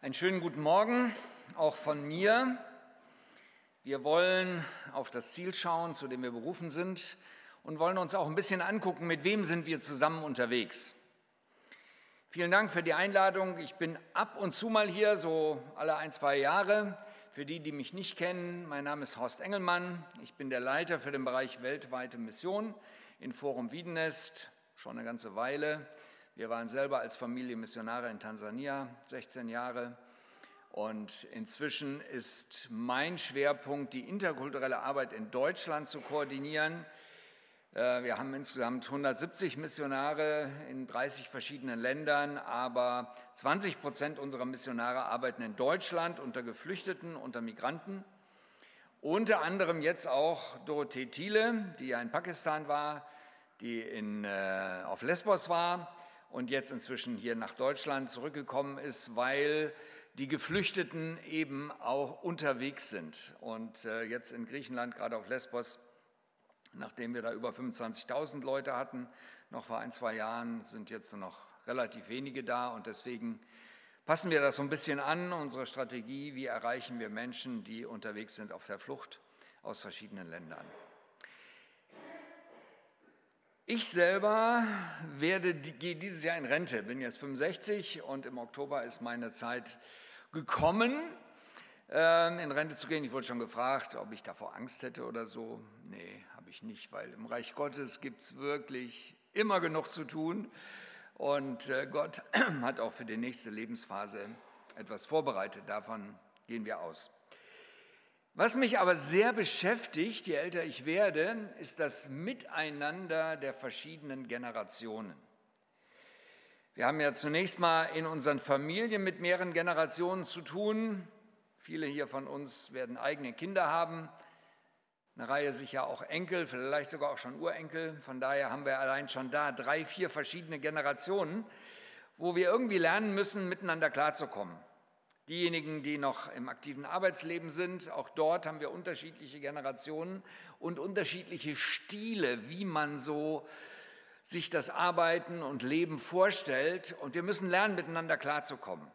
Einen schönen guten Morgen auch von mir. Wir wollen auf das Ziel schauen, zu dem wir berufen sind und wollen uns auch ein bisschen angucken, mit wem sind wir zusammen unterwegs. Vielen Dank für die Einladung. Ich bin ab und zu mal hier, so alle ein, zwei Jahre. Für die, die mich nicht kennen, mein Name ist Horst Engelmann. Ich bin der Leiter für den Bereich weltweite Mission in Forum Wiedenest, schon eine ganze Weile. Wir waren selber als Familie Missionare in Tansania, 16 Jahre. Und inzwischen ist mein Schwerpunkt, die interkulturelle Arbeit in Deutschland zu koordinieren. Äh, wir haben insgesamt 170 Missionare in 30 verschiedenen Ländern, aber 20 Prozent unserer Missionare arbeiten in Deutschland unter Geflüchteten, unter Migranten. Unter anderem jetzt auch Dorothee Thiele, die ja in Pakistan war, die in, äh, auf Lesbos war und jetzt inzwischen hier nach Deutschland zurückgekommen ist, weil die Geflüchteten eben auch unterwegs sind. Und äh, jetzt in Griechenland, gerade auf Lesbos, nachdem wir da über 25.000 Leute hatten, noch vor ein, zwei Jahren sind jetzt nur noch relativ wenige da. Und deswegen passen wir das so ein bisschen an, unsere Strategie, wie erreichen wir Menschen, die unterwegs sind auf der Flucht aus verschiedenen Ländern. Ich selber werde, gehe dieses Jahr in Rente, bin jetzt 65 und im Oktober ist meine Zeit gekommen, ähm, in Rente zu gehen. Ich wurde schon gefragt, ob ich davor Angst hätte oder so. Nee, habe ich nicht, weil im Reich Gottes gibt es wirklich immer genug zu tun. Und äh, Gott hat auch für die nächste Lebensphase etwas vorbereitet. Davon gehen wir aus. Was mich aber sehr beschäftigt, je älter ich werde, ist das Miteinander der verschiedenen Generationen. Wir haben ja zunächst mal in unseren Familien mit mehreren Generationen zu tun. Viele hier von uns werden eigene Kinder haben, eine Reihe sicher auch Enkel, vielleicht sogar auch schon Urenkel. Von daher haben wir allein schon da drei, vier verschiedene Generationen, wo wir irgendwie lernen müssen, miteinander klarzukommen. Diejenigen, die noch im aktiven Arbeitsleben sind, auch dort haben wir unterschiedliche Generationen und unterschiedliche Stile, wie man so sich das Arbeiten und Leben vorstellt. Und wir müssen lernen, miteinander klarzukommen.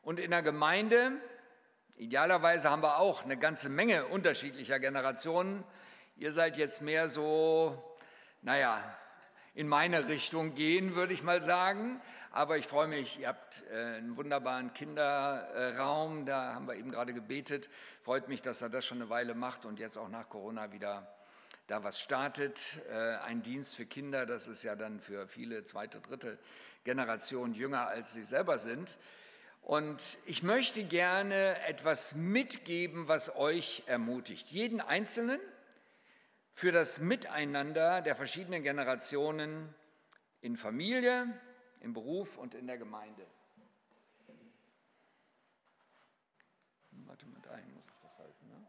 Und in der Gemeinde, idealerweise haben wir auch eine ganze Menge unterschiedlicher Generationen. Ihr seid jetzt mehr so, naja, in meine Richtung gehen, würde ich mal sagen. Aber ich freue mich, ihr habt äh, einen wunderbaren Kinderraum, da haben wir eben gerade gebetet. Freut mich, dass er das schon eine Weile macht und jetzt auch nach Corona wieder da was startet. Äh, ein Dienst für Kinder, das ist ja dann für viele zweite, dritte Generation jünger, als sie selber sind. Und ich möchte gerne etwas mitgeben, was euch ermutigt. Jeden Einzelnen für das Miteinander der verschiedenen Generationen in Familie, im Beruf und in der Gemeinde. Warte mal, dahin muss ich das halten. Ne?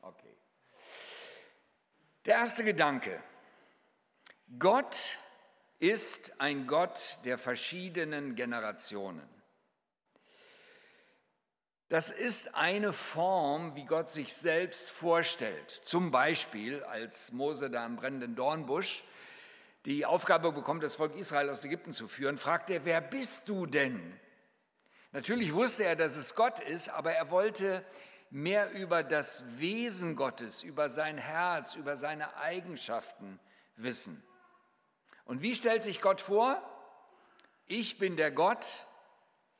Okay. Der erste Gedanke. Gott ist ein Gott der verschiedenen Generationen. Das ist eine Form, wie Gott sich selbst vorstellt. Zum Beispiel, als Mose da im brennenden Dornbusch die Aufgabe bekommt, das Volk Israel aus Ägypten zu führen, fragt er, wer bist du denn? Natürlich wusste er, dass es Gott ist, aber er wollte mehr über das Wesen Gottes, über sein Herz, über seine Eigenschaften wissen. Und wie stellt sich Gott vor? Ich bin der Gott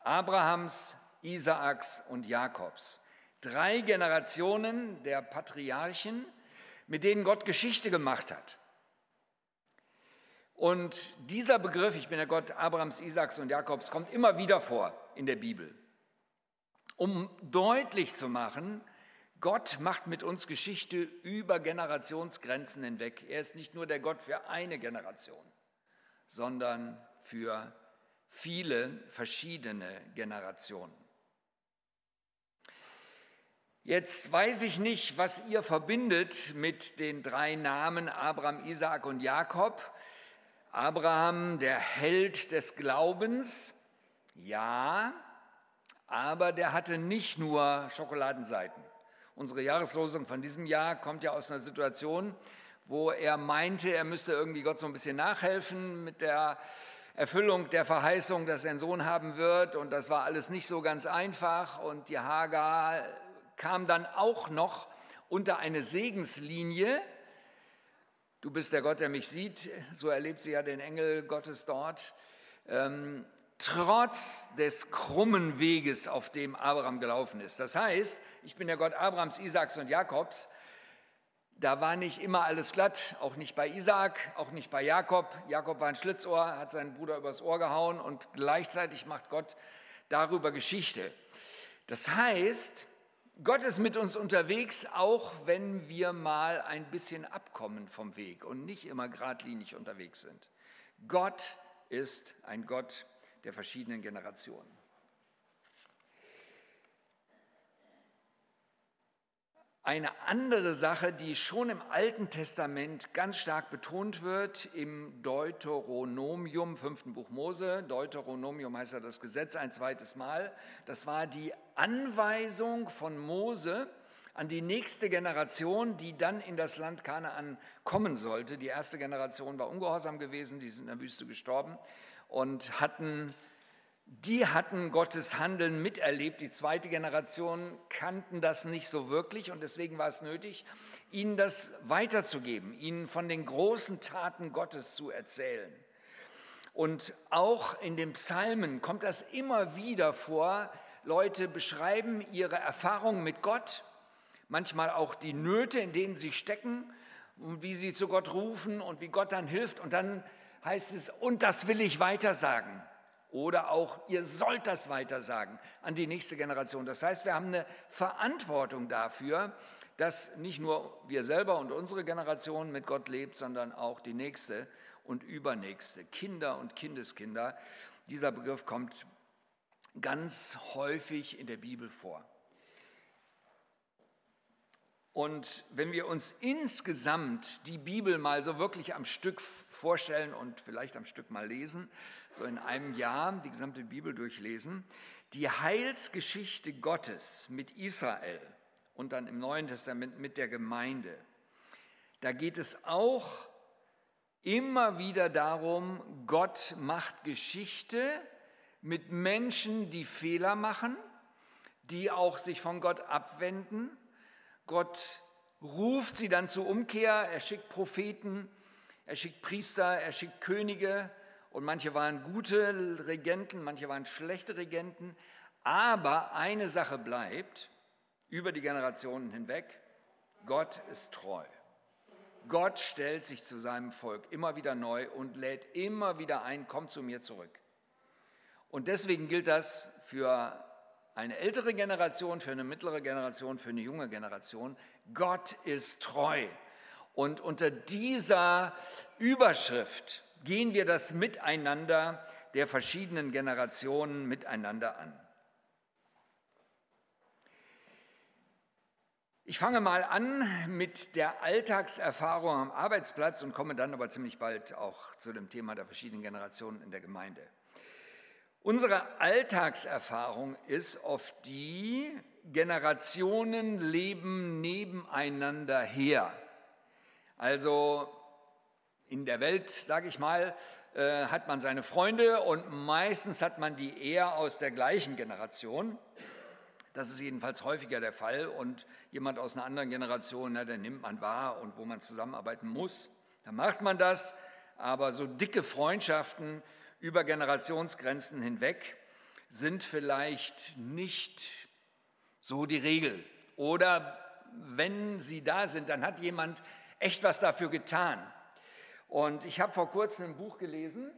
Abrahams, Isaaks und Jakobs. Drei Generationen der Patriarchen, mit denen Gott Geschichte gemacht hat. Und dieser Begriff, ich bin der Gott Abrahams, Isaaks und Jakobs, kommt immer wieder vor in der Bibel, um deutlich zu machen, Gott macht mit uns Geschichte über Generationsgrenzen hinweg. Er ist nicht nur der Gott für eine Generation, sondern für viele verschiedene Generationen. Jetzt weiß ich nicht, was ihr verbindet mit den drei Namen Abraham, Isaak und Jakob. Abraham, der Held des Glaubens, ja, aber der hatte nicht nur Schokoladenseiten. Unsere Jahreslosung von diesem Jahr kommt ja aus einer Situation, wo er meinte, er müsste irgendwie Gott so ein bisschen nachhelfen mit der Erfüllung der Verheißung, dass er einen Sohn haben wird. Und das war alles nicht so ganz einfach. Und die Hagar kam dann auch noch unter eine Segenslinie. Du bist der Gott, der mich sieht. So erlebt sie ja den Engel Gottes dort. Ähm, trotz des krummen Weges, auf dem Abraham gelaufen ist. Das heißt, ich bin der Gott Abrahams, Isaaks und Jakobs. Da war nicht immer alles glatt, auch nicht bei Isaak, auch nicht bei Jakob. Jakob war ein Schlitzohr, hat seinen Bruder übers Ohr gehauen und gleichzeitig macht Gott darüber Geschichte. Das heißt, Gott ist mit uns unterwegs, auch wenn wir mal ein bisschen abkommen vom Weg und nicht immer geradlinig unterwegs sind. Gott ist ein Gott der verschiedenen Generationen. Eine andere Sache, die schon im Alten Testament ganz stark betont wird, im Deuteronomium, fünften Buch Mose, Deuteronomium heißt ja das Gesetz ein zweites Mal, das war die Anweisung von Mose an die nächste Generation, die dann in das Land Kanaan kommen sollte. Die erste Generation war ungehorsam gewesen, die sind in der Wüste gestorben und hatten, die hatten Gottes Handeln miterlebt. Die zweite Generation kannten das nicht so wirklich und deswegen war es nötig, ihnen das weiterzugeben, ihnen von den großen Taten Gottes zu erzählen. Und auch in den Psalmen kommt das immer wieder vor. Leute beschreiben ihre Erfahrungen mit Gott, manchmal auch die Nöte, in denen sie stecken und wie sie zu Gott rufen und wie Gott dann hilft. Und dann heißt es, und das will ich weitersagen. Oder auch, ihr sollt das weitersagen an die nächste Generation. Das heißt, wir haben eine Verantwortung dafür, dass nicht nur wir selber und unsere Generation mit Gott lebt, sondern auch die nächste und übernächste, Kinder und Kindeskinder. Dieser Begriff kommt ganz häufig in der Bibel vor. Und wenn wir uns insgesamt die Bibel mal so wirklich am Stück vorstellen und vielleicht am Stück mal lesen, so in einem Jahr die gesamte Bibel durchlesen, die Heilsgeschichte Gottes mit Israel und dann im Neuen Testament mit der Gemeinde. Da geht es auch immer wieder darum, Gott macht Geschichte mit Menschen, die Fehler machen, die auch sich von Gott abwenden. Gott ruft sie dann zur Umkehr, er schickt Propheten, er schickt Priester, er schickt Könige und manche waren gute Regenten, manche waren schlechte Regenten. Aber eine Sache bleibt über die Generationen hinweg, Gott ist treu. Gott stellt sich zu seinem Volk immer wieder neu und lädt immer wieder ein, komm zu mir zurück. Und deswegen gilt das für eine ältere Generation, für eine mittlere Generation, für eine junge Generation. Gott ist treu. Und unter dieser Überschrift gehen wir das Miteinander der verschiedenen Generationen miteinander an. Ich fange mal an mit der Alltagserfahrung am Arbeitsplatz und komme dann aber ziemlich bald auch zu dem Thema der verschiedenen Generationen in der Gemeinde. Unsere Alltagserfahrung ist oft die, Generationen leben nebeneinander her. Also in der Welt, sage ich mal, äh, hat man seine Freunde und meistens hat man die eher aus der gleichen Generation. Das ist jedenfalls häufiger der Fall. Und jemand aus einer anderen Generation, na, den nimmt man wahr und wo man zusammenarbeiten muss, dann macht man das. Aber so dicke Freundschaften über Generationsgrenzen hinweg sind vielleicht nicht so die Regel. Oder wenn sie da sind, dann hat jemand echt was dafür getan. Und ich habe vor kurzem ein Buch gelesen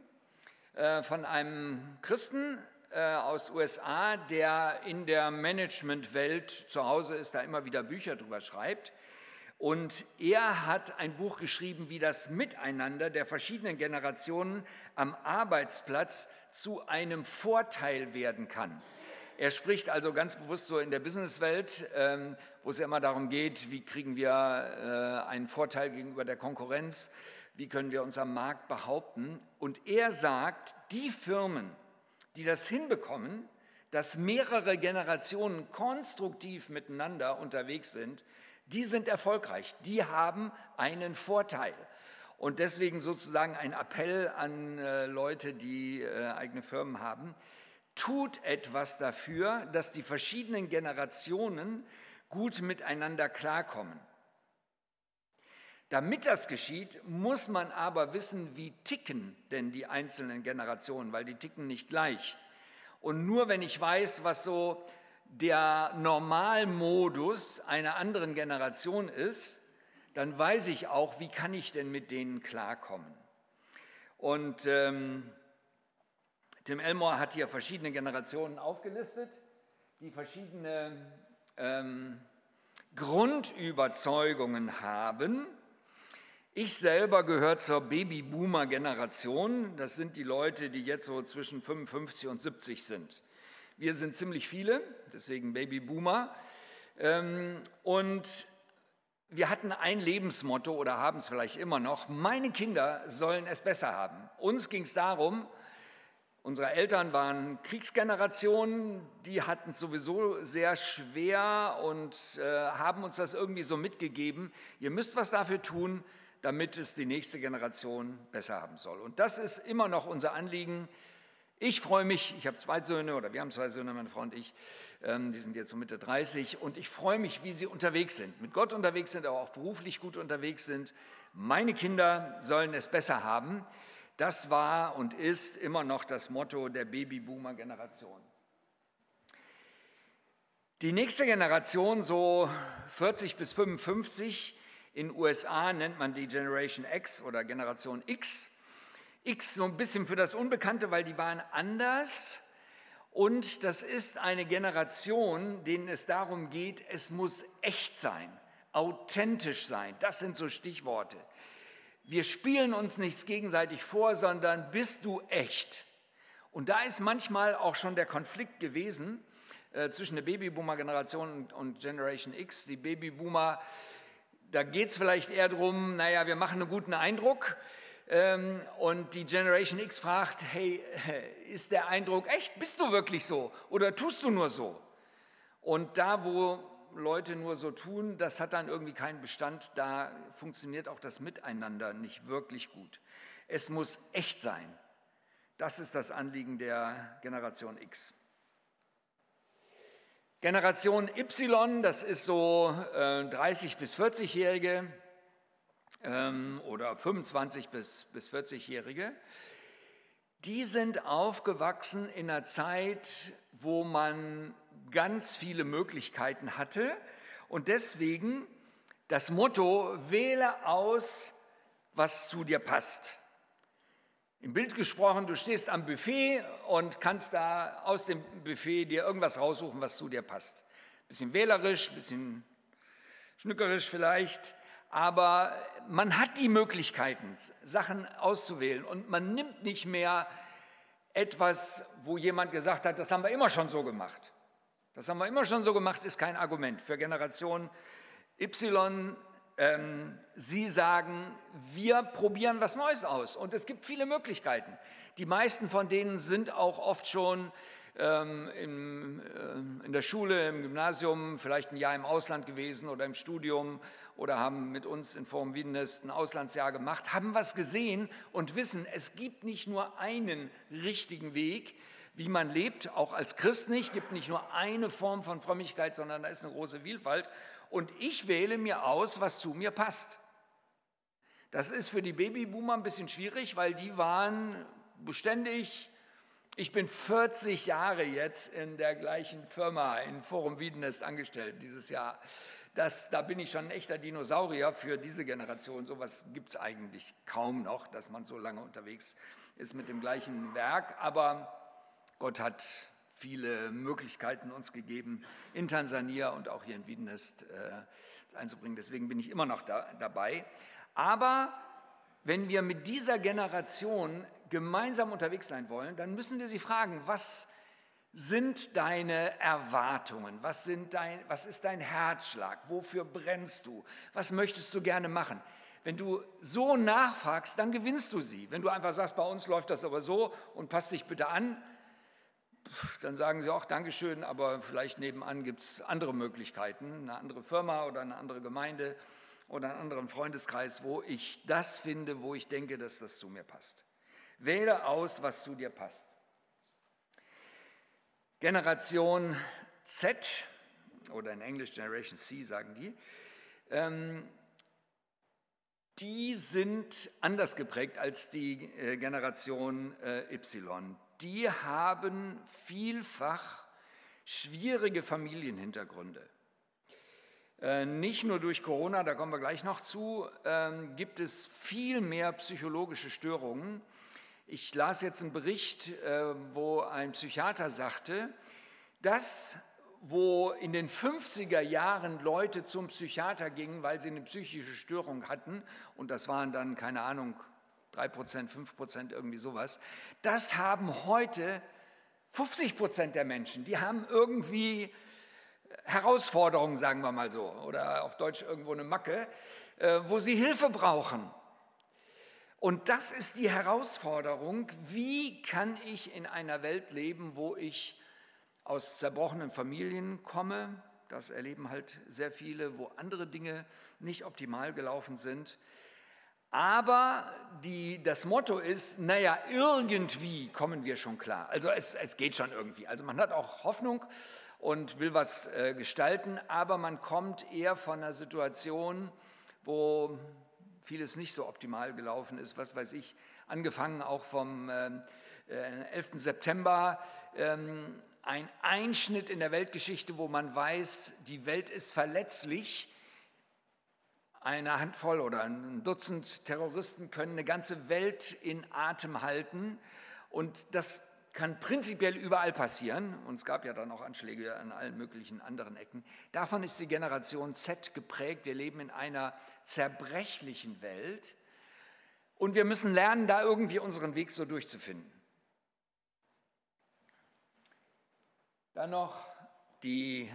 äh, von einem Christen äh, aus USA, der in der Managementwelt zu Hause ist, da immer wieder Bücher drüber schreibt. Und er hat ein Buch geschrieben, wie das Miteinander der verschiedenen Generationen am Arbeitsplatz zu einem Vorteil werden kann. Er spricht also ganz bewusst so in der Businesswelt, ähm, wo es ja immer darum geht, wie kriegen wir äh, einen Vorteil gegenüber der Konkurrenz, wie können wir uns am Markt behaupten. Und er sagt, die Firmen, die das hinbekommen, dass mehrere Generationen konstruktiv miteinander unterwegs sind, die sind erfolgreich, die haben einen Vorteil. Und deswegen sozusagen ein Appell an äh, Leute, die äh, eigene Firmen haben. Tut etwas dafür, dass die verschiedenen Generationen gut miteinander klarkommen. Damit das geschieht, muss man aber wissen, wie ticken denn die einzelnen Generationen, weil die ticken nicht gleich. Und nur wenn ich weiß, was so der Normalmodus einer anderen Generation ist, dann weiß ich auch, wie kann ich denn mit denen klarkommen. Und ähm, Tim Elmore hat hier verschiedene Generationen aufgelistet, die verschiedene ähm, Grundüberzeugungen haben ich selber gehöre zur Babyboomer-Generation. Das sind die Leute, die jetzt so zwischen 55 und 70 sind. Wir sind ziemlich viele, deswegen Babyboomer. Ähm, und wir hatten ein Lebensmotto oder haben es vielleicht immer noch, meine Kinder sollen es besser haben. Uns ging es darum, unsere Eltern waren Kriegsgenerationen, die hatten es sowieso sehr schwer und äh, haben uns das irgendwie so mitgegeben. Ihr müsst was dafür tun, damit es die nächste Generation besser haben soll. Und das ist immer noch unser Anliegen. Ich freue mich, ich habe zwei Söhne oder wir haben zwei Söhne, meine Frau und ich, ähm, die sind jetzt so Mitte 30 und ich freue mich, wie sie unterwegs sind, mit Gott unterwegs sind, aber auch beruflich gut unterwegs sind. Meine Kinder sollen es besser haben. Das war und ist immer noch das Motto der Babyboomer-Generation. Die nächste Generation, so 40 bis 55, in USA nennt man die Generation X oder Generation X. X so ein bisschen für das Unbekannte, weil die waren anders. Und das ist eine Generation, denen es darum geht, es muss echt sein, authentisch sein. Das sind so Stichworte. Wir spielen uns nichts gegenseitig vor, sondern bist du echt? Und da ist manchmal auch schon der Konflikt gewesen äh, zwischen der Babyboomer-Generation und, und Generation X. Die Babyboomer da geht es vielleicht eher darum, naja, wir machen einen guten Eindruck. Ähm, und die Generation X fragt, hey, ist der Eindruck echt? Bist du wirklich so? Oder tust du nur so? Und da, wo Leute nur so tun, das hat dann irgendwie keinen Bestand. Da funktioniert auch das Miteinander nicht wirklich gut. Es muss echt sein. Das ist das Anliegen der Generation X. Generation Y, das ist so äh, 30 bis 40-Jährige ähm, oder 25 bis, bis 40-Jährige, die sind aufgewachsen in einer Zeit, wo man ganz viele Möglichkeiten hatte und deswegen das Motto, wähle aus, was zu dir passt. Im Bild gesprochen, du stehst am Buffet und kannst da aus dem Buffet dir irgendwas raussuchen, was zu dir passt. Bisschen wählerisch, bisschen schnückerisch vielleicht, aber man hat die Möglichkeiten, Sachen auszuwählen und man nimmt nicht mehr etwas, wo jemand gesagt hat, das haben wir immer schon so gemacht. Das haben wir immer schon so gemacht, ist kein Argument. Für Generation Y ähm, sie sagen, wir probieren was Neues aus und es gibt viele Möglichkeiten. Die meisten von denen sind auch oft schon ähm, in, äh, in der Schule, im Gymnasium, vielleicht ein Jahr im Ausland gewesen oder im Studium oder haben mit uns in Forum Wiedenest ein Auslandsjahr gemacht, haben was gesehen und wissen, es gibt nicht nur einen richtigen Weg, wie man lebt, auch als Christ nicht, gibt nicht nur eine Form von Frömmigkeit, sondern da ist eine große Vielfalt und ich wähle mir aus, was zu mir passt. Das ist für die Babyboomer ein bisschen schwierig, weil die waren beständig. Ich bin 40 Jahre jetzt in der gleichen Firma in Forum Wiedenest angestellt dieses Jahr. Das, da bin ich schon ein echter Dinosaurier für diese Generation. So etwas gibt es eigentlich kaum noch, dass man so lange unterwegs ist mit dem gleichen Werk. Aber Gott hat viele Möglichkeiten uns gegeben, in Tansania und auch hier in Wiedenest äh, einzubringen. Deswegen bin ich immer noch da, dabei. Aber wenn wir mit dieser Generation gemeinsam unterwegs sein wollen, dann müssen wir sie fragen, was sind deine Erwartungen? Was, sind dein, was ist dein Herzschlag? Wofür brennst du? Was möchtest du gerne machen? Wenn du so nachfragst, dann gewinnst du sie. Wenn du einfach sagst, bei uns läuft das aber so und passt dich bitte an, dann sagen sie auch Dankeschön, aber vielleicht nebenan gibt es andere Möglichkeiten, eine andere Firma oder eine andere Gemeinde oder einen anderen Freundeskreis, wo ich das finde, wo ich denke, dass das zu mir passt. Wähle aus, was zu dir passt. Generation Z oder in Englisch Generation C sagen die, ähm, die sind anders geprägt als die äh, Generation äh, Y. Die haben vielfach schwierige Familienhintergründe. Äh, nicht nur durch Corona, da kommen wir gleich noch zu, ähm, gibt es viel mehr psychologische Störungen. Ich las jetzt einen Bericht, wo ein Psychiater sagte, dass wo in den 50er Jahren Leute zum Psychiater gingen, weil sie eine psychische Störung hatten, und das waren dann, keine Ahnung, 3 Prozent, 5 Prozent, irgendwie sowas, das haben heute 50 Prozent der Menschen. Die haben irgendwie Herausforderungen, sagen wir mal so, oder auf Deutsch irgendwo eine Macke, äh, wo sie Hilfe brauchen. Und das ist die Herausforderung, wie kann ich in einer Welt leben, wo ich aus zerbrochenen Familien komme. Das erleben halt sehr viele, wo andere Dinge nicht optimal gelaufen sind. Aber die, das Motto ist, naja, irgendwie kommen wir schon klar. Also es, es geht schon irgendwie. Also man hat auch Hoffnung und will was äh, gestalten, aber man kommt eher von einer Situation, wo vieles nicht so optimal gelaufen ist. Was weiß ich, angefangen auch vom äh, 11. September. Ähm, ein Einschnitt in der Weltgeschichte, wo man weiß, die Welt ist verletzlich. Eine Handvoll oder ein Dutzend Terroristen können eine ganze Welt in Atem halten. Und das kann prinzipiell überall passieren. Und es gab ja dann auch Anschläge an allen möglichen anderen Ecken. Davon ist die Generation Z geprägt. Wir leben in einer zerbrechlichen Welt. Und wir müssen lernen, da irgendwie unseren Weg so durchzufinden. Dann noch die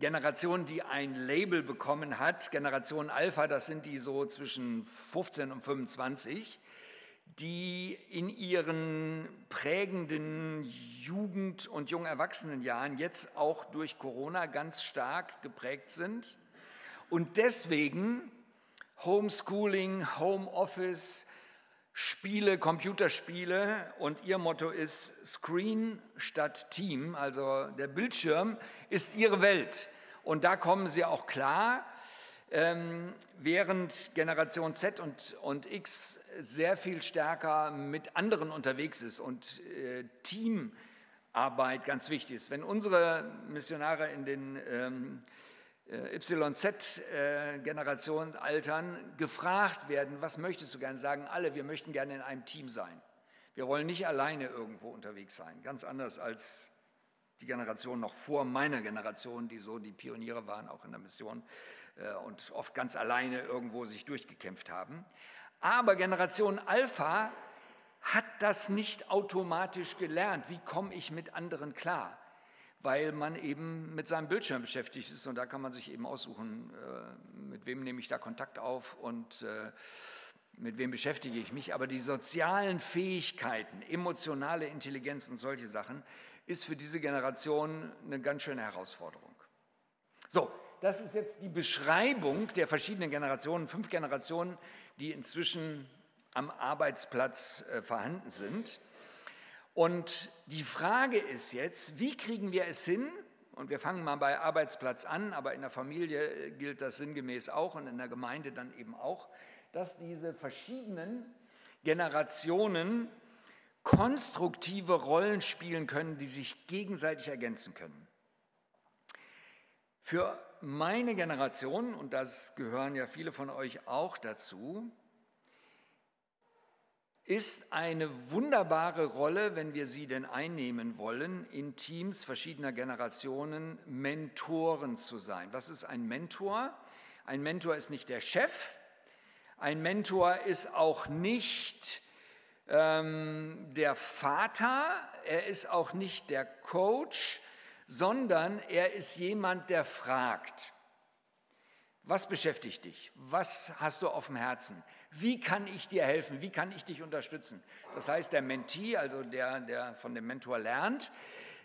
Generation, die ein Label bekommen hat, Generation Alpha, das sind die so zwischen 15 und 25, die in ihren prägenden Jugend- und Jungerwachsenenjahren jetzt auch durch Corona ganz stark geprägt sind. Und deswegen Homeschooling, Homeoffice, Spiele, Computerspiele und ihr Motto ist Screen statt Team, also der Bildschirm ist ihre Welt und da kommen sie auch klar, ähm, während Generation Z und, und X sehr viel stärker mit anderen unterwegs ist und äh, Teamarbeit ganz wichtig ist. Wenn unsere Missionare in den ähm, äh, YZ-Generation altern, gefragt werden, was möchtest du gerne sagen? Alle, wir möchten gerne in einem Team sein. Wir wollen nicht alleine irgendwo unterwegs sein, ganz anders als die Generation noch vor meiner Generation, die so die Pioniere waren, auch in der Mission äh, und oft ganz alleine irgendwo sich durchgekämpft haben. Aber Generation Alpha hat das nicht automatisch gelernt. Wie komme ich mit anderen klar? Weil man eben mit seinem Bildschirm beschäftigt ist und da kann man sich eben aussuchen, äh, mit wem nehme ich da Kontakt auf und äh, mit wem beschäftige ich mich. Aber die sozialen Fähigkeiten, emotionale Intelligenz und solche Sachen ist für diese Generation eine ganz schöne Herausforderung. So, das ist jetzt die Beschreibung der verschiedenen Generationen, fünf Generationen, die inzwischen am Arbeitsplatz äh, vorhanden sind. Und die Frage ist jetzt, wie kriegen wir es hin? Und wir fangen mal bei Arbeitsplatz an, aber in der Familie gilt das sinngemäß auch und in der Gemeinde dann eben auch, dass diese verschiedenen Generationen konstruktive Rollen spielen können, die sich gegenseitig ergänzen können. Für meine Generation, und das gehören ja viele von euch auch dazu, ist eine wunderbare Rolle, wenn wir sie denn einnehmen wollen, in Teams verschiedener Generationen Mentoren zu sein. Was ist ein Mentor? Ein Mentor ist nicht der Chef, ein Mentor ist auch nicht ähm, der Vater, er ist auch nicht der Coach, sondern er ist jemand, der fragt. Was beschäftigt dich? Was hast du auf dem Herzen? Wie kann ich dir helfen? Wie kann ich dich unterstützen? Das heißt, der Mentee, also der, der von dem Mentor lernt,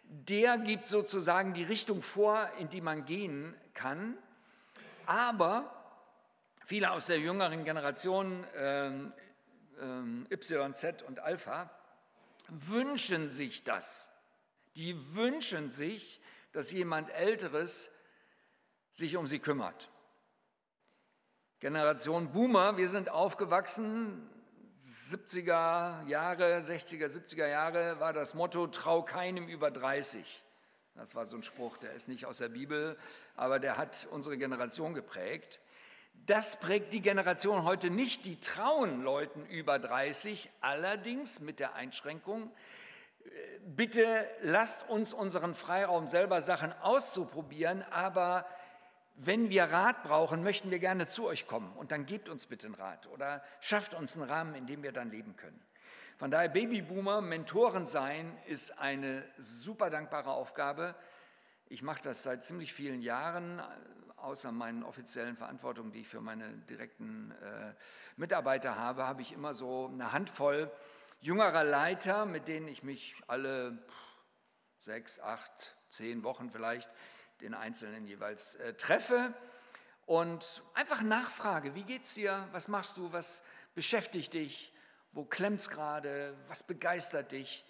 der gibt sozusagen die Richtung vor, in die man gehen kann. Aber Viele aus der jüngeren Generation ähm, ähm, Y, Z und Alpha wünschen sich das. Die wünschen sich, dass jemand Älteres sich um sie kümmert. Generation Boomer, wir sind aufgewachsen, 70er Jahre, 60er, 70er Jahre war das Motto, trau keinem über 30. Das war so ein Spruch, der ist nicht aus der Bibel, aber der hat unsere Generation geprägt. Das prägt die Generation heute nicht. Die trauen Leuten über 30, allerdings mit der Einschränkung, äh, bitte lasst uns unseren Freiraum selber Sachen auszuprobieren, aber wenn wir Rat brauchen, möchten wir gerne zu euch kommen und dann gebt uns bitte einen Rat oder schafft uns einen Rahmen, in dem wir dann leben können. Von daher Babyboomer, Mentoren sein ist eine super dankbare Aufgabe. Ich mache das seit ziemlich vielen Jahren, außer meinen offiziellen Verantwortungen, die ich für meine direkten äh, Mitarbeiter habe, habe ich immer so eine Handvoll jüngerer Leiter, mit denen ich mich alle sechs, acht, zehn Wochen vielleicht den Einzelnen jeweils äh, treffe. Und einfach nachfrage, wie geht's dir, was machst du, was beschäftigt dich, wo klemmt's gerade, was begeistert dich?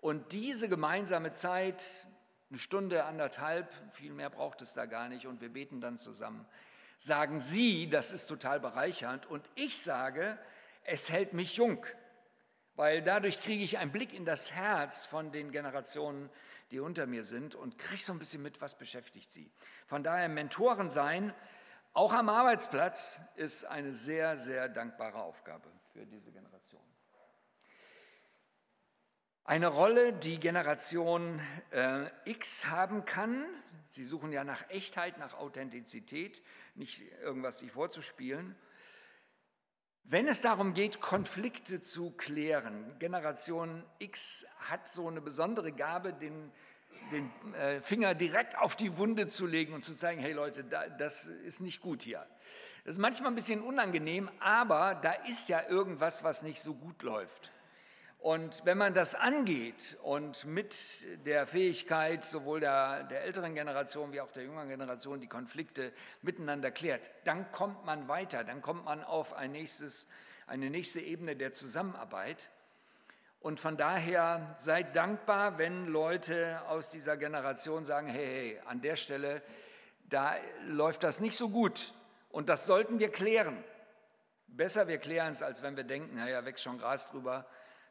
Und diese gemeinsame Zeit, eine Stunde, anderthalb, viel mehr braucht es da gar nicht. Und wir beten dann zusammen. Sagen Sie, das ist total bereichernd. Und ich sage, es hält mich jung, weil dadurch kriege ich einen Blick in das Herz von den Generationen, die unter mir sind und kriege so ein bisschen mit, was beschäftigt sie. Von daher Mentoren sein, auch am Arbeitsplatz, ist eine sehr, sehr dankbare Aufgabe für diese Generation. Eine Rolle, die Generation äh, X haben kann, sie suchen ja nach Echtheit, nach Authentizität, nicht irgendwas sich vorzuspielen. Wenn es darum geht, Konflikte zu klären, Generation X hat so eine besondere Gabe, den, den äh, Finger direkt auf die Wunde zu legen und zu sagen, hey Leute, da, das ist nicht gut hier. Das ist manchmal ein bisschen unangenehm, aber da ist ja irgendwas, was nicht so gut läuft. Und wenn man das angeht und mit der Fähigkeit sowohl der, der, älteren Generation wie auch der jüngeren Generation die Konflikte miteinander klärt, dann kommt man weiter, dann kommt man auf ein nächstes, eine nächste Ebene der Zusammenarbeit. Und von daher seid dankbar, wenn Leute aus dieser Generation sagen, hey, hey, an der Stelle, da läuft das nicht so gut und das sollten wir klären. Besser wir klären es, als wenn wir denken, naja, wächst schon Gras drüber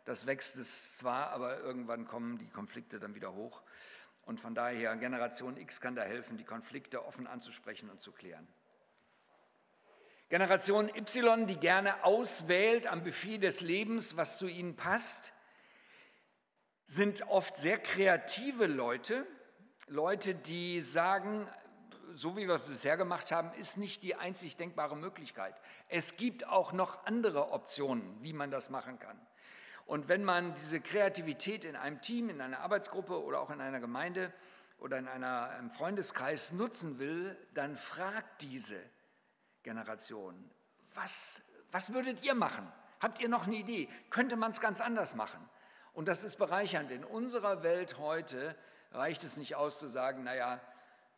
das wächst es zwar, aber irgendwann kommen die Konflikte dann wieder hoch. Und von daher, Generation X kann da helfen, die Konflikte offen anzusprechen und zu klären. Generation Y, die gerne auswählt am Buffet des Lebens, was zu ihnen passt, sind oft sehr kreative Leute, Leute, die sagen, so wie wir es bisher gemacht haben, ist nicht die einzig denkbare Möglichkeit. Es gibt auch noch andere Optionen, wie man das machen kann. Und wenn man diese Kreativität in einem Team, in einer Arbeitsgruppe oder auch in einer Gemeinde oder in einer, einem Freundeskreis nutzen will, dann fragt diese Generation, was, was würdet ihr machen? Habt ihr noch eine Idee? Könnte man es ganz anders machen? Und das ist bereichernd. In unserer Welt heute reicht es nicht aus zu sagen, naja,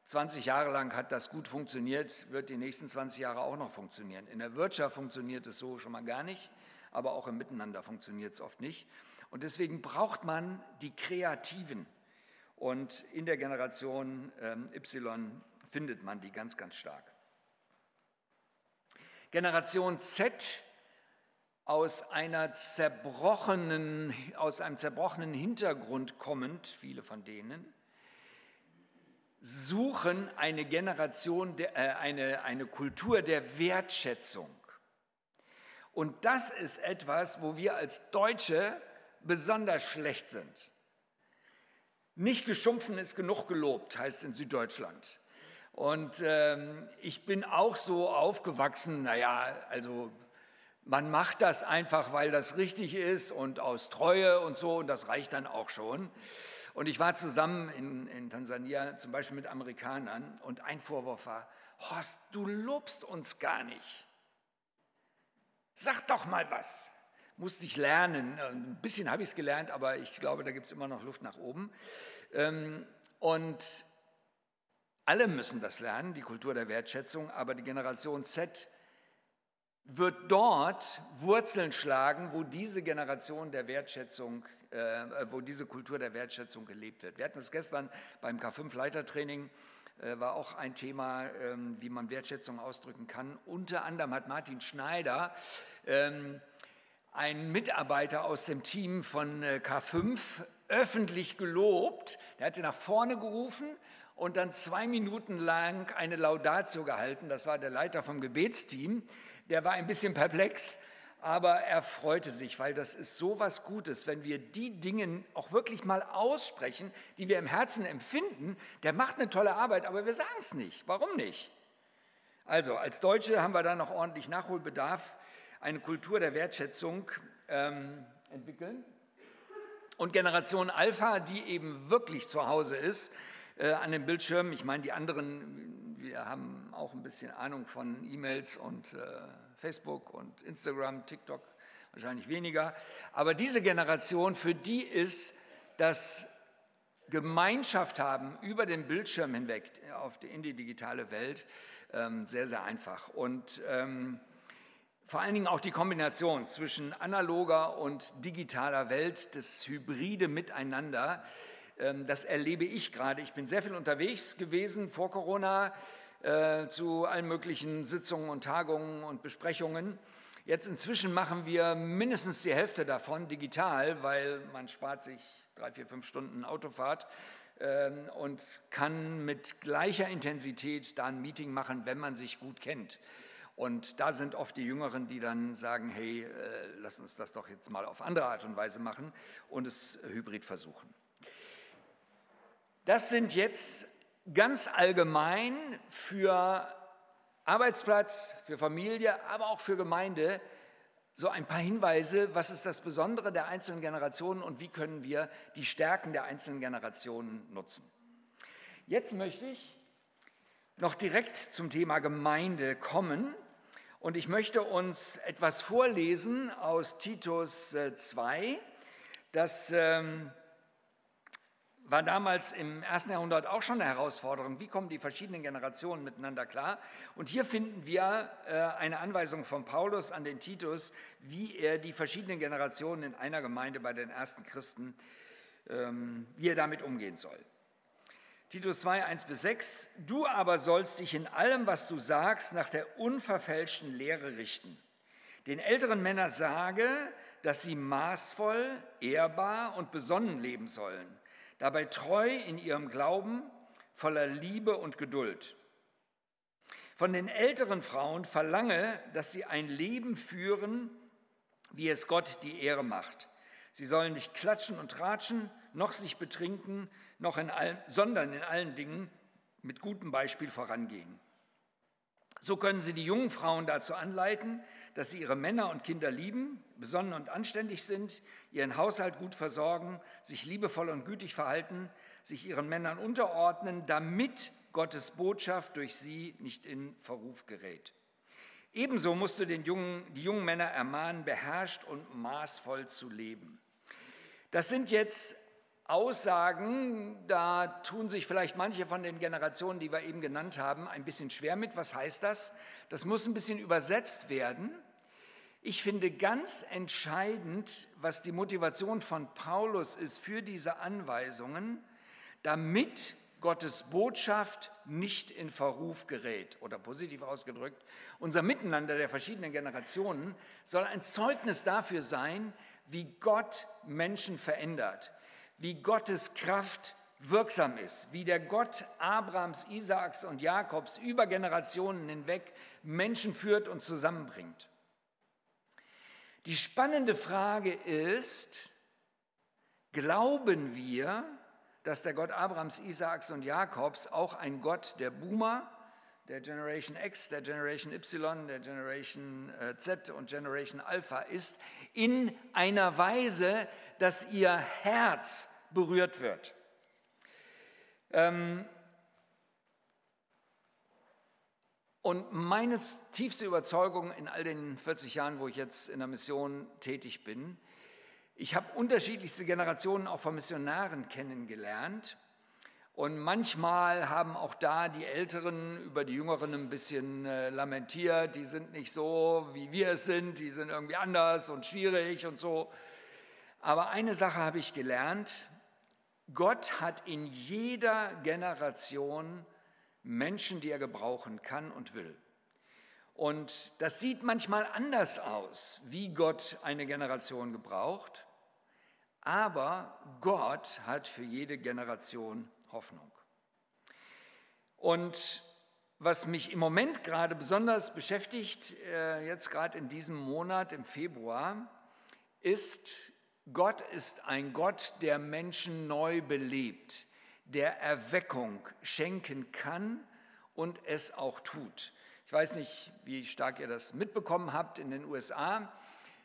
20 Jahre lang hat das gut funktioniert, wird die nächsten 20 Jahre auch noch funktionieren. In der Wirtschaft funktioniert es so schon mal gar nicht aber auch im Miteinander funktioniert es oft nicht. Und deswegen braucht man die Kreativen. Und in der Generation ähm, Y findet man die ganz, ganz stark. Generation Z aus, einer zerbrochenen, aus einem zerbrochenen Hintergrund kommend, viele von denen, suchen eine Generation, äh, eine, eine Kultur der Wertschätzung. Und das ist etwas, wo wir als Deutsche besonders schlecht sind. Nicht geschumpfen ist genug gelobt, heißt in Süddeutschland. Und ähm, ich bin auch so aufgewachsen, naja, also man macht das einfach, weil das richtig ist und aus Treue und so, und das reicht dann auch schon. Und ich war zusammen in, in Tansania zum Beispiel mit Amerikanern und ein Vorwurf war, Horst, du lobst uns gar nicht. Sag doch mal was. Musste ich lernen. Ein bisschen habe ich es gelernt, aber ich glaube, da gibt es immer noch Luft nach oben. Ähm, und alle müssen das lernen, die Kultur der Wertschätzung, aber die Generation Z wird dort Wurzeln schlagen, wo diese Generation der Wertschätzung, äh, wo diese Kultur der Wertschätzung gelebt wird. Wir hatten es gestern beim K5-Leitertraining, äh, war auch ein Thema, ähm, wie man Wertschätzung ausdrücken kann. Unter anderem hat Martin Schneider, ähm, ein Mitarbeiter aus dem Team von äh, K5, öffentlich gelobt. Der hatte nach vorne gerufen und dann zwei Minuten lang eine Laudatio gehalten. Das war der Leiter vom Gebetsteam. Der war ein bisschen perplex, aber er freute sich, weil das ist so was Gutes, wenn wir die Dinge auch wirklich mal aussprechen, die wir im Herzen empfinden. Der macht eine tolle Arbeit, aber wir sagen es nicht. Warum nicht? Also, als Deutsche haben wir da noch ordentlich Nachholbedarf, eine Kultur der Wertschätzung ähm, entwickeln. Und Generation Alpha, die eben wirklich zu Hause ist, äh, an den Bildschirmen. Ich meine, die anderen, wir haben auch ein bisschen Ahnung von E-Mails und äh, Facebook und Instagram, TikTok wahrscheinlich weniger. Aber diese Generation, für die ist das Gemeinschaft haben über den Bildschirm hinweg auf die, in die digitale Welt ähm, sehr, sehr einfach. Und ähm, vor allen Dingen auch die Kombination zwischen analoger und digitaler Welt, das hybride Miteinander, ähm, das erlebe ich gerade. Ich bin sehr viel unterwegs gewesen vor Corona äh, zu allen möglichen Sitzungen und Tagungen und Besprechungen. Jetzt inzwischen machen wir mindestens die Hälfte davon digital, weil man spart sich drei, vier, fünf Stunden Autofahrt ähm, und kann mit gleicher Intensität da ein Meeting machen, wenn man sich gut kennt. Und da sind oft die Jüngeren, die dann sagen, hey, äh, lass uns das doch jetzt mal auf andere Art und Weise machen und es hybrid versuchen. Das sind jetzt ganz allgemein für Arbeitsplatz, für Familie, aber auch für Gemeinde so ein paar Hinweise, was ist das Besondere der einzelnen Generationen und wie können wir die Stärken der einzelnen Generationen nutzen. Jetzt möchte ich noch direkt zum Thema Gemeinde kommen und ich möchte uns etwas vorlesen aus Titus 2, äh, das ähm, war damals im ersten Jahrhundert auch schon eine Herausforderung. Wie kommen die verschiedenen Generationen miteinander klar? Und hier finden wir äh, eine Anweisung von Paulus an den Titus, wie er die verschiedenen Generationen in einer Gemeinde bei den ersten Christen, ähm, wie er damit umgehen soll. Titus 2, 1 bis 6. Du aber sollst dich in allem, was du sagst, nach der unverfälschten Lehre richten. Den älteren Männern sage, dass sie maßvoll, ehrbar und besonnen leben sollen dabei treu in ihrem Glauben, voller Liebe und Geduld. Von den älteren Frauen verlange, dass sie ein Leben führen, wie es Gott die Ehre macht. Sie sollen nicht klatschen und tratschen, noch sich betrinken, noch in allen, sondern in allen Dingen mit gutem Beispiel vorangehen. So können sie die jungen Frauen dazu anleiten, dass sie ihre Männer und Kinder lieben, besonnen und anständig sind, ihren Haushalt gut versorgen, sich liebevoll und gütig verhalten, sich ihren Männern unterordnen, damit Gottes Botschaft durch sie nicht in Verruf gerät. Ebenso musst du den jungen, die jungen Männer ermahnen, beherrscht und maßvoll zu leben. Das sind jetzt Aussagen, da tun sich vielleicht manche von den Generationen, die wir eben genannt haben, ein bisschen schwer mit. Was heißt das? Das muss ein bisschen übersetzt werden. Ich finde ganz entscheidend, was die Motivation von Paulus ist für diese Anweisungen, damit Gottes Botschaft nicht in Verruf gerät. Oder positiv ausgedrückt, unser Miteinander der verschiedenen Generationen soll ein Zeugnis dafür sein, wie Gott Menschen verändert wie Gottes Kraft wirksam ist, wie der Gott Abrahams, Isaaks und Jakobs über Generationen hinweg Menschen führt und zusammenbringt. Die spannende Frage ist, glauben wir, dass der Gott Abrahams, Isaaks und Jakobs auch ein Gott der Boomer, der Generation X, der Generation Y, der Generation äh, Z und Generation Alpha ist, in einer Weise, dass ihr Herz berührt wird. Ähm und meine tiefste Überzeugung in all den 40 Jahren, wo ich jetzt in der Mission tätig bin, ich habe unterschiedlichste Generationen auch von Missionaren kennengelernt. Und manchmal haben auch da die Älteren über die Jüngeren ein bisschen äh, lamentiert, die sind nicht so, wie wir es sind, die sind irgendwie anders und schwierig und so. Aber eine Sache habe ich gelernt, Gott hat in jeder Generation Menschen, die er gebrauchen kann und will. Und das sieht manchmal anders aus, wie Gott eine Generation gebraucht, aber Gott hat für jede Generation Hoffnung. Und was mich im Moment gerade besonders beschäftigt, äh, jetzt gerade in diesem Monat im Februar, ist, Gott ist ein Gott, der Menschen neu belebt, der Erweckung schenken kann und es auch tut. Ich weiß nicht, wie stark ihr das mitbekommen habt in den USA.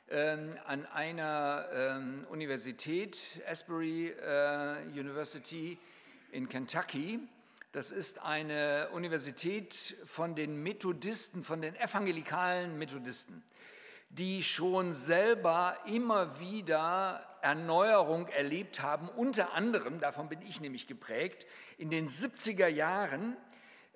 Ähm, an einer ähm, Universität, Asbury äh, University in Kentucky, das ist eine Universität von den Methodisten, von den evangelikalen Methodisten, die schon selber immer wieder Erneuerung erlebt haben, unter anderem, davon bin ich nämlich geprägt, in den 70er Jahren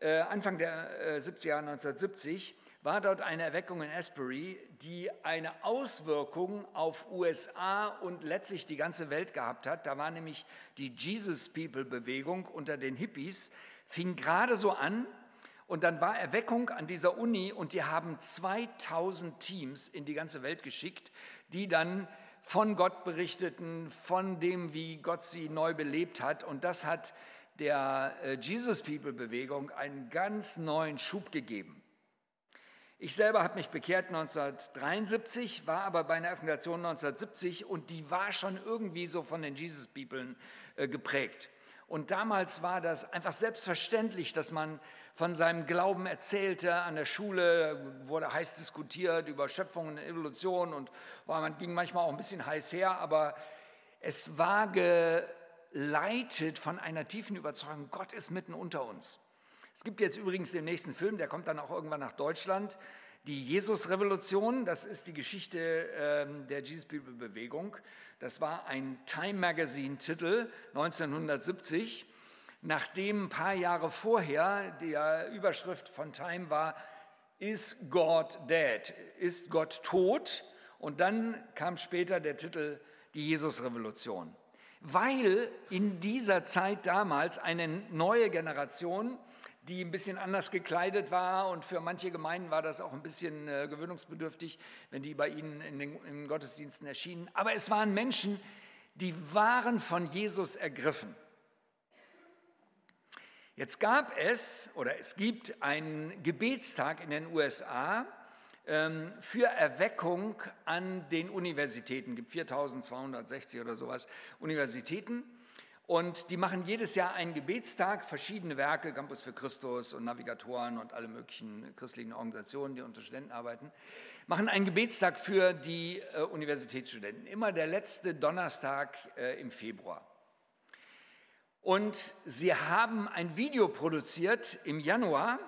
äh, Anfang der 70er äh, Jahre 1970 war dort eine Erweckung in Asbury, die eine Auswirkung auf USA und letztlich die ganze Welt gehabt hat. Da war nämlich die Jesus People Bewegung unter den Hippies, fing gerade so an und dann war Erweckung an dieser Uni und die haben 2000 Teams in die ganze Welt geschickt, die dann von Gott berichteten, von dem, wie Gott sie neu belebt hat. Und das hat der äh, Jesus People Bewegung einen ganz neuen Schub gegeben. Ich selber habe mich bekehrt 1973, war aber bei einer Evangelisation 1970 und die war schon irgendwie so von den Jesus People äh, geprägt. Und damals war das einfach selbstverständlich, dass man von seinem Glauben erzählte. An der Schule wurde heiß diskutiert über Schöpfung und Evolution und man ging manchmal auch ein bisschen heiß her, aber es war geleitet von einer tiefen Überzeugung, Gott ist mitten unter uns. Es gibt jetzt übrigens den nächsten Film, der kommt dann auch irgendwann nach Deutschland, die Jesus-Revolution. Das ist die Geschichte äh, der Jesus-People-Bewegung. Das war ein Time Magazine-Titel 1970, nachdem ein paar Jahre vorher die Überschrift von Time war, Is God dead? Ist Gott tot? Und dann kam später der Titel Die Jesus-Revolution weil in dieser Zeit damals eine neue Generation, die ein bisschen anders gekleidet war und für manche Gemeinden war das auch ein bisschen äh, gewöhnungsbedürftig, wenn die bei ihnen in den in Gottesdiensten erschienen. Aber es waren Menschen, die waren von Jesus ergriffen. Jetzt gab es oder es gibt einen Gebetstag in den USA, ähm, für Erweckung an den Universitäten. Es gibt 4260 oder sowas Universitäten. Und die machen jedes Jahr einen Gebetstag, verschiedene Werke, Campus für Christus und Navigatoren und alle möglichen christlichen Organisationen, die unter Studenten arbeiten, machen einen Gebetstag für die äh, Universitätsstudenten. Immer der letzte Donnerstag äh, im Februar. Und sie haben ein Video produziert im Januar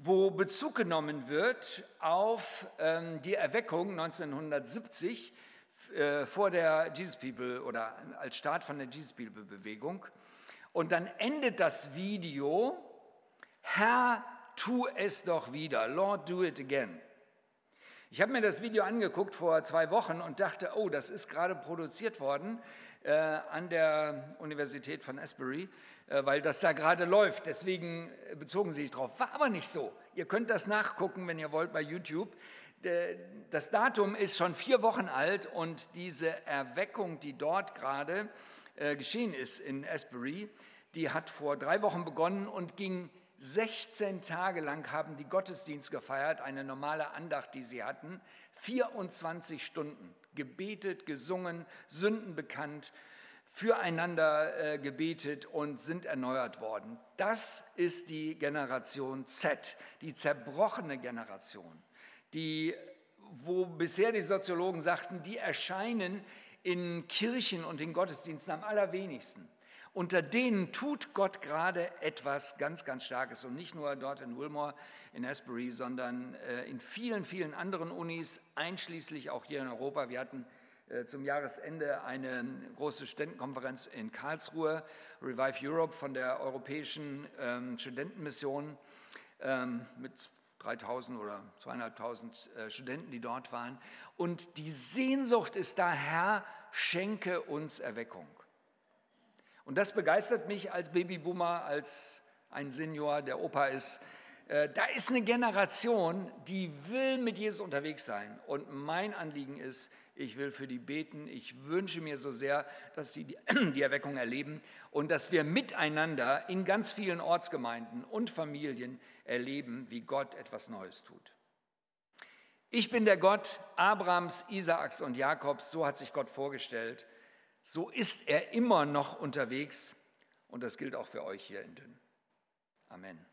wo Bezug genommen wird auf ähm, die Erweckung 1970 äh, vor der Jesus People oder als Start von der Jesus People Bewegung. Und dann endet das Video, Herr, tu es doch wieder, Lord, do it again. Ich habe mir das Video angeguckt vor zwei Wochen und dachte, oh, das ist gerade produziert worden äh, an der Universität von Asbury, äh, weil das da gerade läuft. Deswegen bezogen sie sich drauf. War aber nicht so. Ihr könnt das nachgucken, wenn ihr wollt, bei YouTube. Das Datum ist schon vier Wochen alt und diese Erweckung, die dort gerade äh, geschehen ist in Asbury, die hat vor drei Wochen begonnen und ging 16 Tage lang, haben die Gottesdienst gefeiert, eine normale Andacht, die sie hatten, 24 Stunden gebetet, gesungen, Sünden bekannt, füreinander äh, gebetet und sind erneuert worden. Das ist die Generation Z, die zerbrochene Generation, die, wo bisher die Soziologen sagten, die erscheinen in Kirchen und in Gottesdiensten am allerwenigsten. Unter denen tut Gott gerade etwas ganz, ganz Starkes. Und nicht nur dort in Wilmore, in Asbury, sondern äh, in vielen, vielen anderen Unis, einschließlich auch hier in Europa. Wir hatten äh, zum Jahresende eine große Studentenkonferenz in Karlsruhe, Revive Europe von der Europäischen ähm, Studentenmission ähm, mit 3000 oder 2500 äh, Studenten, die dort waren. Und die Sehnsucht ist da, Herr, schenke uns Erweckung. Und das begeistert mich als Babyboomer, als ein Senior, der Opa ist. Äh, da ist eine Generation, die will mit Jesus unterwegs sein. Und mein Anliegen ist, ich will für die beten. Ich wünsche mir so sehr, dass sie die Erweckung erleben und dass wir miteinander in ganz vielen Ortsgemeinden und Familien erleben, wie Gott etwas Neues tut. Ich bin der Gott Abrahams, Isaaks und Jakobs, so hat sich Gott vorgestellt. So ist er immer noch unterwegs und das gilt auch für euch hier in Dünn. Amen.